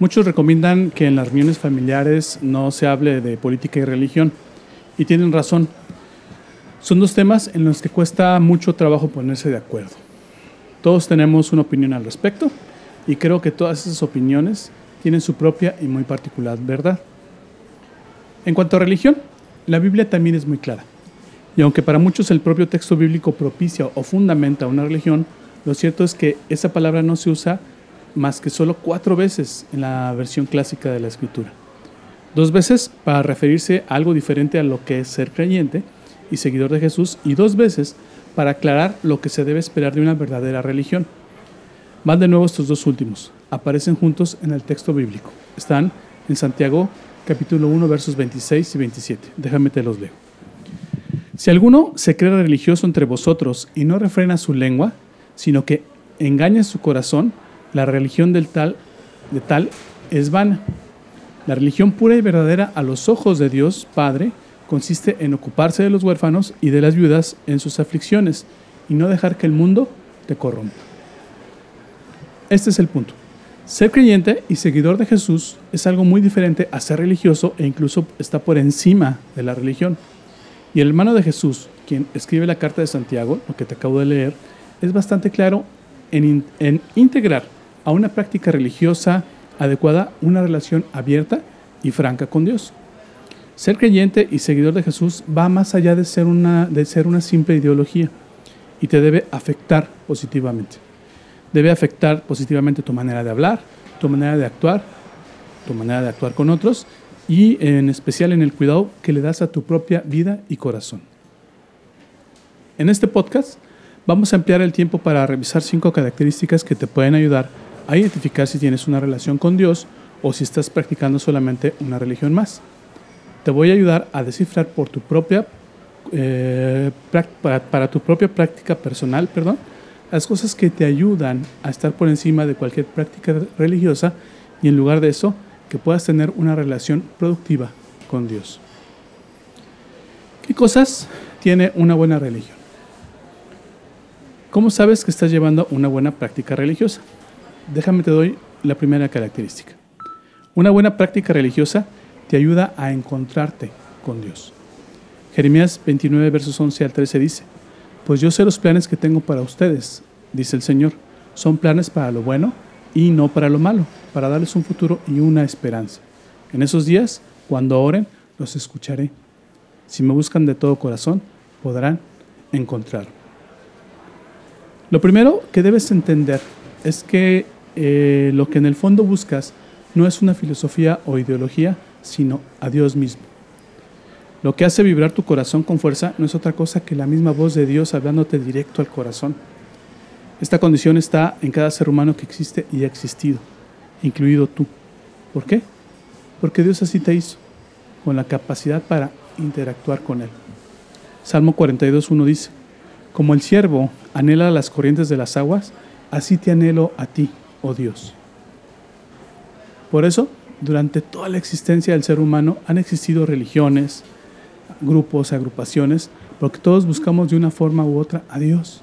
Muchos recomiendan que en las reuniones familiares no se hable de política y religión, y tienen razón. Son dos temas en los que cuesta mucho trabajo ponerse de acuerdo. Todos tenemos una opinión al respecto, y creo que todas esas opiniones tienen su propia y muy particular verdad. En cuanto a religión, la Biblia también es muy clara. Y aunque para muchos el propio texto bíblico propicia o fundamenta una religión, lo cierto es que esa palabra no se usa más que solo cuatro veces en la versión clásica de la escritura. Dos veces para referirse a algo diferente a lo que es ser creyente y seguidor de Jesús y dos veces para aclarar lo que se debe esperar de una verdadera religión. Van de nuevo estos dos últimos. Aparecen juntos en el texto bíblico. Están en Santiago capítulo 1 versos 26 y 27. Déjame te los leo. Si alguno se cree religioso entre vosotros y no refrena su lengua, sino que engaña su corazón, la religión del tal, de tal es vana. La religión pura y verdadera a los ojos de Dios Padre consiste en ocuparse de los huérfanos y de las viudas en sus aflicciones y no dejar que el mundo te corrompa. Este es el punto. Ser creyente y seguidor de Jesús es algo muy diferente a ser religioso e incluso está por encima de la religión. Y el hermano de Jesús, quien escribe la carta de Santiago, lo que te acabo de leer, es bastante claro en, integrar a una práctica religiosa adecuada una relación abierta y franca con Dios. Ser creyente y seguidor de Jesús va más allá de ser una, de ser una simple ideología y te debe afectar positivamente. Debe afectar positivamente tu manera de hablar, tu manera de actuar, tu manera de actuar con otros y en especial en el cuidado que le das a tu propia vida y corazón. En este podcast Vamos a emplear el tiempo para revisar cinco características que te pueden ayudar a identificar si tienes una relación con Dios o si estás practicando solamente una religión más. Te voy a ayudar a descifrar por tu propia, eh, para, tu propia práctica personal, perdón, las cosas que te ayudan a estar por encima de cualquier práctica religiosa y en lugar de eso, que puedas tener una relación productiva con Dios. ¿Qué cosas tiene una buena religión? ¿Cómo sabes que estás llevando una buena práctica religiosa? Déjame te doy la primera característica. Una buena práctica religiosa te ayuda a encontrarte con Dios. Jeremías 29, versos 11 al 13 dice, Pues yo sé los planes que tengo para ustedes, dice el Señor. Son planes para lo bueno y no para lo malo, para darles un futuro y una esperanza. En esos días, cuando oren, los escucharé. Si me buscan de todo corazón, podrán encontrarme. Lo primero que debes entender es que eh, lo que en el fondo buscas no es una filosofía o ideología, sino a Dios mismo. Lo que hace vibrar tu corazón con fuerza no es otra cosa que la misma voz de Dios hablándote directo al corazón. Esta condición está en cada ser humano que existe y ha existido, incluido tú. ¿Por qué? Porque Dios así te hizo, con la capacidad para interactuar con Él. Salmo 42.1 dice, como el siervo anhela las corrientes de las aguas, así te anhelo a ti, oh Dios. Por eso, durante toda la existencia del ser humano han existido religiones, grupos, agrupaciones, porque todos buscamos de una forma u otra a Dios,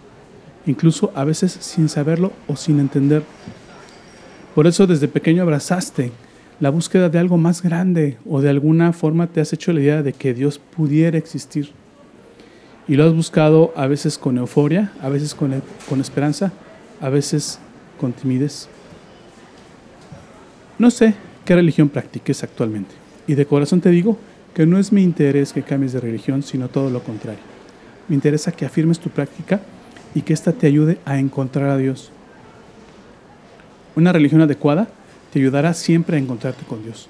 incluso a veces sin saberlo o sin entender. Por eso desde pequeño abrazaste la búsqueda de algo más grande o de alguna forma te has hecho la idea de que Dios pudiera existir y lo has buscado a veces con euforia, a veces con, con esperanza, a veces con timidez. No sé qué religión practiques actualmente y de corazón te digo que no es mi interés que cambies de religión, sino todo lo contrario. Me interesa que afirmes tu práctica y que ésta te ayude a encontrar a Dios. Una religión adecuada te ayudará siempre a encontrarte con Dios.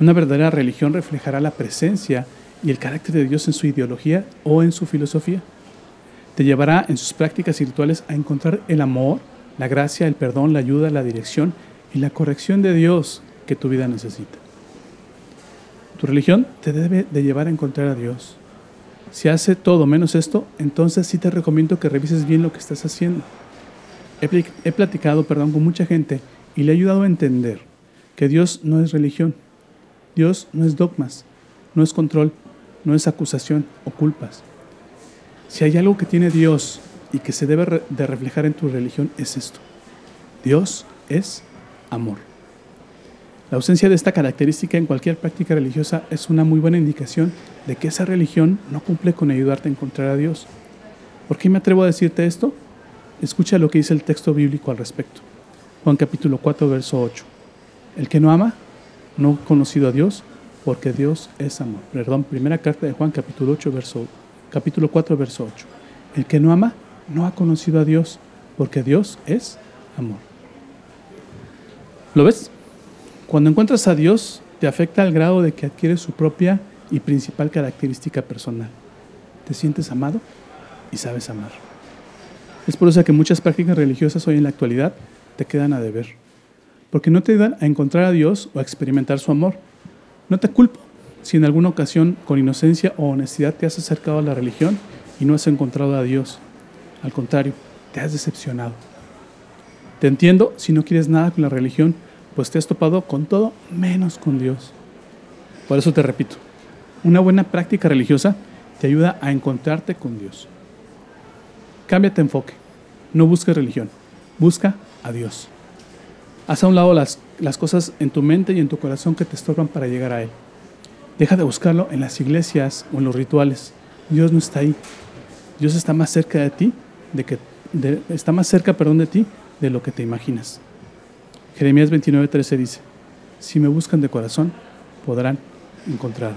Una verdadera religión reflejará la presencia y el carácter de Dios en su ideología o en su filosofía. Te llevará en sus prácticas espirituales a encontrar el amor, la gracia, el perdón, la ayuda, la dirección y la corrección de Dios que tu vida necesita. Tu religión te debe de llevar a encontrar a Dios. Si hace todo menos esto, entonces sí te recomiendo que revises bien lo que estás haciendo. He, platicado perdón, con mucha gente y le he ayudado a entender que Dios no es religión. Dios no es dogmas, no es control, no es acusación o culpas. Si hay algo que tiene Dios y que se debe de reflejar en tu religión es esto. Dios es amor. La ausencia de esta característica en cualquier práctica religiosa es una muy buena indicación de que esa religión no cumple con ayudarte a encontrar a Dios. ¿Por qué me atrevo a decirte esto? Escucha lo que dice el texto bíblico al respecto. Juan capítulo 4, verso 8. El que no ama no ha conocido a Dios porque Dios es amor. Perdón, primera carta de Juan capítulo 8, verso, capítulo 4, verso 8. El que no ama no ha conocido a Dios porque Dios es amor. ¿Lo ves? Cuando encuentras a Dios, te afecta al grado de que adquiere su propia y principal característica personal. Te sientes amado y sabes amar. Es por eso que muchas prácticas religiosas hoy en la actualidad te quedan a deber, porque no te ayudan a encontrar a Dios o a experimentar su amor. No te culpo si en alguna ocasión con inocencia o honestidad te has acercado a la religión y no has encontrado a Dios. Al contrario, te has decepcionado. Te entiendo si no quieres nada con la religión pues te has topado con todo menos con Dios. Por eso te repito, una buena práctica religiosa te ayuda a encontrarte con Dios. Cámbiate enfoque, no busques religión, busca a Dios. Haz a un lado las, las cosas en tu mente y en tu corazón que te estorban para llegar a Él. Deja de buscarlo en las iglesias o en los rituales. Dios no está ahí. Dios está más cerca de ti, de que, está más cerca, perdón, de ti de lo que te imaginas. Jeremías 29:13 dice, si me buscan de corazón, podrán encontrar.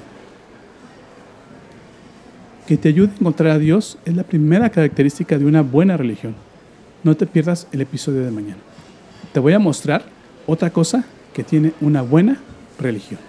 Que te ayude a encontrar a Dios es la primera característica de una buena religión. No te pierdas el episodio de mañana. Te voy a mostrar otra cosa que tiene una buena religión.